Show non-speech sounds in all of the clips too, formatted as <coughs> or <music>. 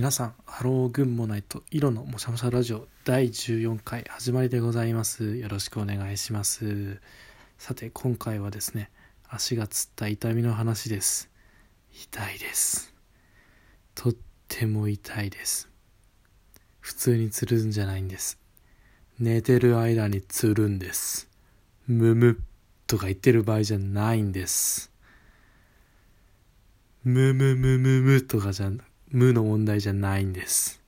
皆さん、ハローグンモナイト、色のもしゃもしゃラジオ第14回始まりでございます。よろしくお願いします。さて、今回はですね、足がつった痛みの話です。痛いです。とっても痛いです。普通につるんじゃないんです。寝てる間につるんです。むむとか言ってる場合じゃないんです。むむむむむとかじゃ無の問題じゃないんです。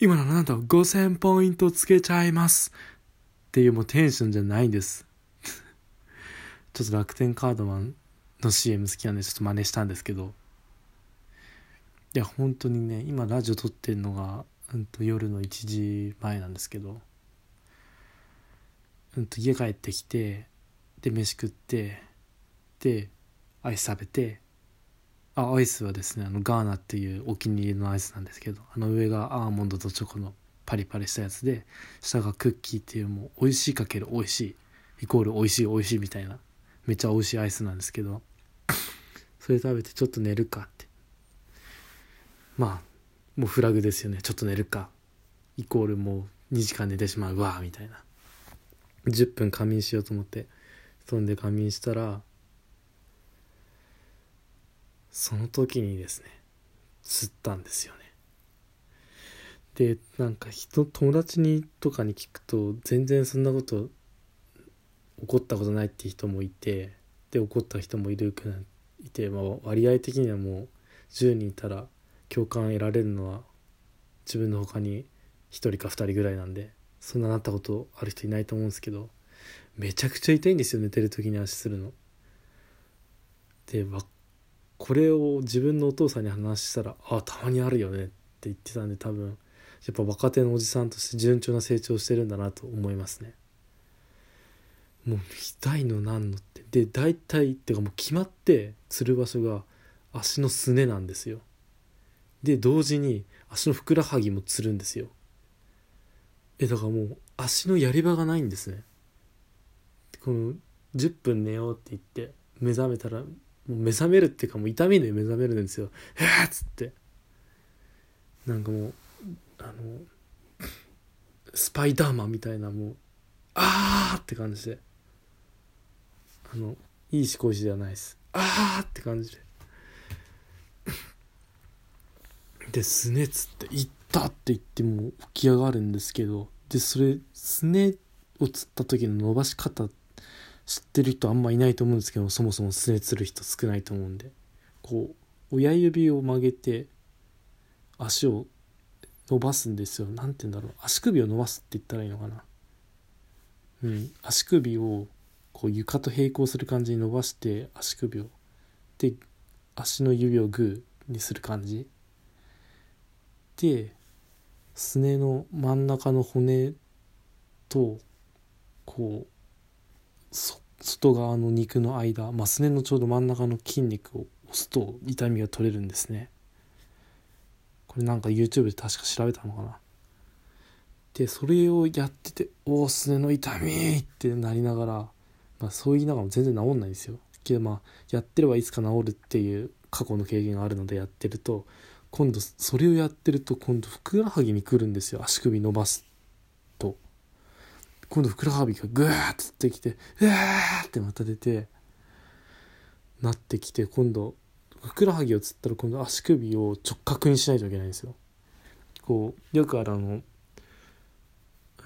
今のなんと5000ポイントつけちゃいますっていうもうテンションじゃないんです。<laughs> ちょっと楽天カードマンの CM 好きなんでちょっと真似したんですけど、いや、本当にね、今ラジオ撮ってんのが、うんと夜の1時前なんですけど、うんと家帰ってきて、で、飯食って、で、アイス食べて、あアイスはですねあのガーナっていうお気に入りのアイスなんですけどあの上がアーモンドとチョコのパリパリしたやつで下がクッキーっていうもう美味しいかける美味しいイコール美味しい美味しいみたいなめっちゃ美味しいアイスなんですけどそれ食べてちょっと寝るかって。まあもうフラグですよね。ちょっと寝るか。イコールもう2時間寝てしまう。わみたいな。10分仮眠しようと思って布団で仮眠したらその時にですね釣ったんですよねでなんか人友達にとかに聞くと全然そんなこと怒ったことないって人もいてで怒った人もいるくいて、まあ、割合的にはもう10人いたら共感得られるのは自分の他に1人か2人ぐらいなんでそんななったことある人いないと思うんですけどめちゃくちゃ痛いんですよ寝てる時に足するの。でこれを自分のお父さんに話したら「ああたまにあるよね」って言ってたんで多分やっぱ若手のおじさんとして順調な成長してるんだなと思いますね。もう痛いのなんのってで大体っていうかもう決まって釣る場所が足のすねなんですよ。で同時に足のふくらはぎもつるんですよ。えだからもう足のやり場がないんですね。この10分寝ようって言って目覚めたらもう目覚めるっていうかもう痛みで目覚めるんですよ「えっ!」つってなんかもうあのスパイダーマンみたいなもう「あー!」って感じであのいい思考しではないです「あー!」って感じでですねっつって「行った!」って言っても起き上がるんですけどでそれすねをつった時の伸ばし方って知ってる人あんまいないと思うんですけどそもそもすねつる人少ないと思うんで。こう親指を曲げて足を伸ばすんですよ。何て言うんだろう。足首を伸ばすって言ったらいいのかな。うん。足首をこう床と平行する感じに伸ばして足首を。で足の指をグーにする感じ。ですねの真ん中の骨とこう外側の肉の間、まあ、すねのちょうど真ん中の筋肉を押すと痛みが取れるんですね。これなんか YouTube で確か調べたのかな。でそれをやってて「おおすねの痛み!」ってなりながら、まあ、そう言いながらも全然治んないんですよ。けどまあやってればいつか治るっていう過去の経験があるのでやってると今度それをやってると今度ふくらはぎに来るんですよ。足首伸ばす今度ふくらはぎがグーッつってきてうわーってまた出てなってきて今度ふくらはぎをつったら今度足首を直角にしないといけないんですよ。こうよくあるあの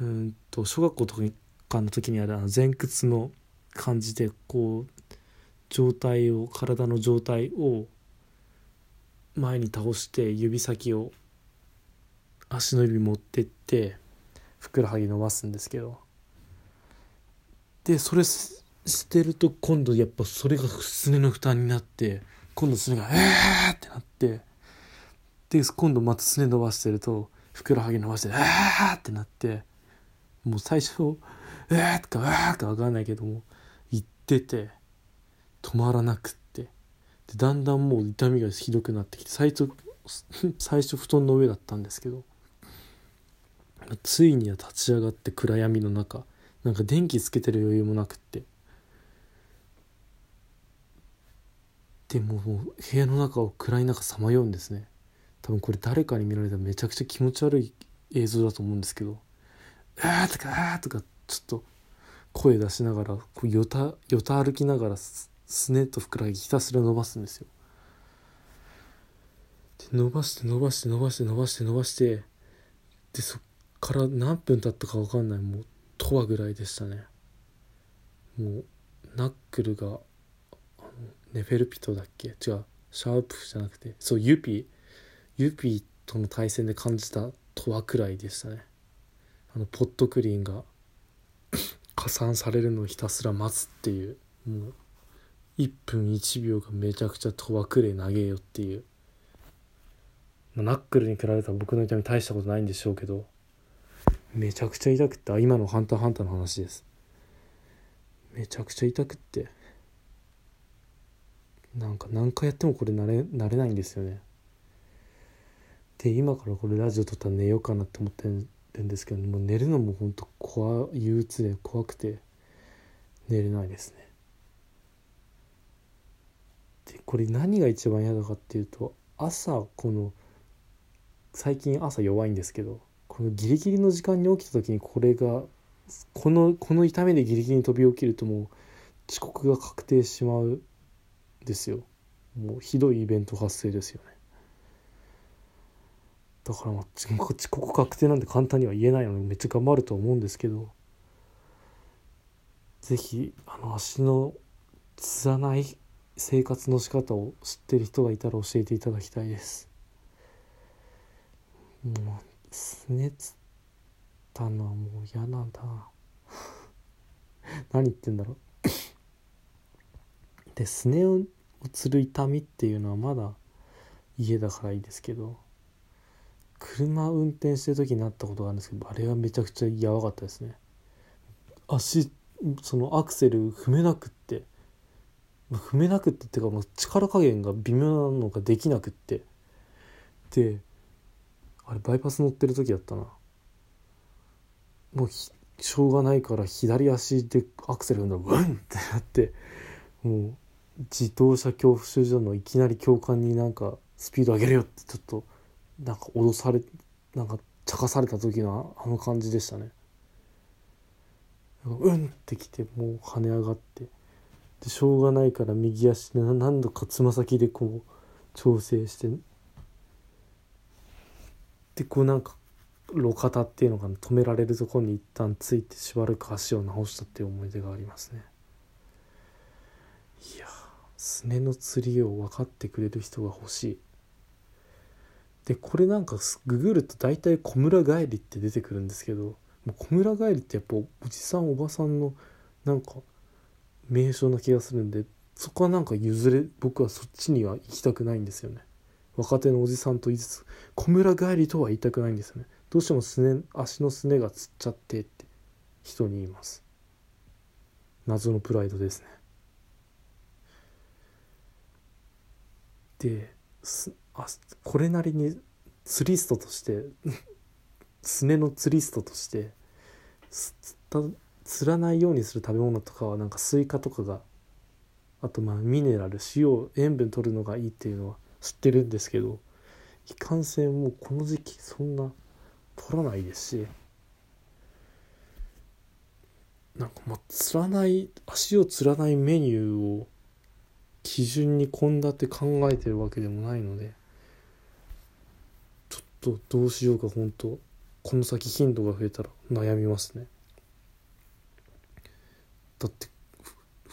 うんと小学校とかの時にあるあの前屈の感じでこう状態を体の状態を前に倒して指先を足の指持ってってふくらはぎ伸ばすんですけどでそれしてると今度やっぱそれがすねの負担になって今度すねが「えー!」ってなってで今度またすね伸ばしてるとふくらはぎ伸ばして「えー!」ってなってもう最初「えー!」とか「えー!」か分かんないけども言ってて止まらなくってでだんだんもう痛みがひどくなってきて最初最初布団の上だったんですけどついには立ち上がって暗闇の中なんか電気つけてる余裕もなくって。でも部屋の中を暗い中さまようんですね。多分これ誰かに見られたらめちゃくちゃ気持ち悪い映像だと思うんですけど「あー」とか「あー」とかちょっと声出しながらこうよたよた歩きながらすねとふくらはぎひたすら伸ばすんですよ。で伸ばして伸ばして伸ばして伸ばして伸ばしてでそっから何分経ったか分かんない。もうとわぐらいでしたね。もうナックルがネフェルピトだっけ？違うシャープじゃなくてそうユピユピとの対戦で感じたとわくらいでしたね。あのポットクリーンが <coughs> 加算されるのをひたすら待つっていうもう1分1秒がめちゃくちゃとわくれ投げよっていう。まナックルに比べたら僕の痛み大したことないんでしょうけどめちゃくちゃ痛くってあ今の「ハンターハンター」の話です。めちゃくちゃ痛くって。なんか何回やってもこれ慣れ慣れないんですよね。で今からこれラジオ撮ったら寝ようかなって思ってるんですけどもう寝るのもほんと怖憂鬱で怖くて寝れないですね。でこれ何が一番嫌だかっていうと朝この最近朝弱いんですけどこのギリギリの時間に起きた時にこれがこのこの痛みでギリギリに飛び起きるともう遅刻が確定しまうですよ。もうひどいイベント発生ですよね。だからまあ遅刻確定なんて簡単には言えないのでめっちゃ頑張ると思うんですけど。是非あの足のつらない生活の仕方を知ってる人がいたら教えていただきたいです。もうすねつったのはもう嫌な。ん <laughs> だ何言ってんだろう。<coughs> ですねをつる痛みっていうのはまだ家だからいいですけど車運転してる時になったことがあるんですけどあれはめちゃくちゃやばかったですね。足そのアクセル踏めなくって踏めなくってっていうかもう力加減が微妙なのができなくって。であれバイパス乗ってる時だったな。もうしょうがないから左足でアクセル踏んだらウンってなってもう自動車恐怖症所のいきなり教官になんかスピード上げるよってちょっとなんか脅されなんか茶化された時のあの感じでしたね。うんってきてもう跳ね上がってでしょうがないから右足で何度かつま先でこう調整してでこうなんか路肩っていうのが止められるところに一旦ついてしばらく足を直したっていう思い出がありますね。いやすねの釣りを分かってくれる人が欲しい。でこれなんかググると大体小村帰りって出てくるんですけどもう小村帰りってやっぱおじさんおばさんのなんか名称な気がするんでそこはなんか譲れ僕はそっちには行きたくないんですよね。若手のおじさんと言いつつ小村帰りとは言いたくないんですよね。どうしてもすね足のすねがつっちゃってって人に言います。謎のプライドですね。ですあこれなりにツリストとして <laughs> すねのツリストとしてつった攣らないようにする食べ物とかはなんかスイカとかがあとまあミネラル塩塩分取るのがいいっていうのは知ってるんですけどいかんせんもうこの時期そんな取らないですしなんかまあ攣らない足を攣らないメニューを基準に献立考えてるわけでもないのでちょっとどうしようか本当この先頻度が増えたら悩みますね。だって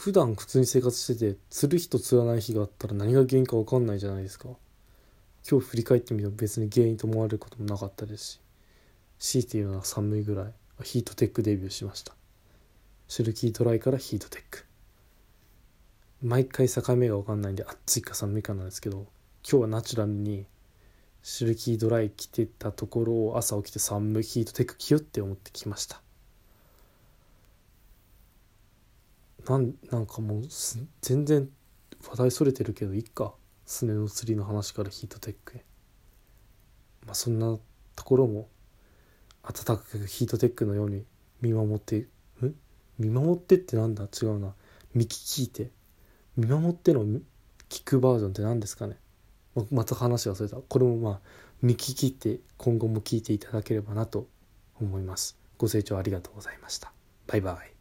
普段普通に生活してて釣る日と釣らない日があったら何が原因か分かんないじゃないですか。今日振り返ってみても別に原因と思われることもなかったですし強いて言うのは寒いぐらい。ヒートテックデビューしました。シルキードライからヒートテック。毎回境目が分かんないんで暑いか寒いかなんですけど今日はナチュラルにシルキードライ着てたところを朝起きて寒いヒートテック着よって思ってきました。なんなんかもう全然話題それてるけどいっか。すねの釣りの話からヒートテックへ。まあそんなところも暖かくヒートテックのように見守ってん？見守ってってなんだ？違うな。見聞いて。見守っての聞くバージョンって何ですかね？ままた話忘れた。これもまあ見聞きって今後も聞いていただければなと思います。ご清聴ありがとうございました。バイバイ。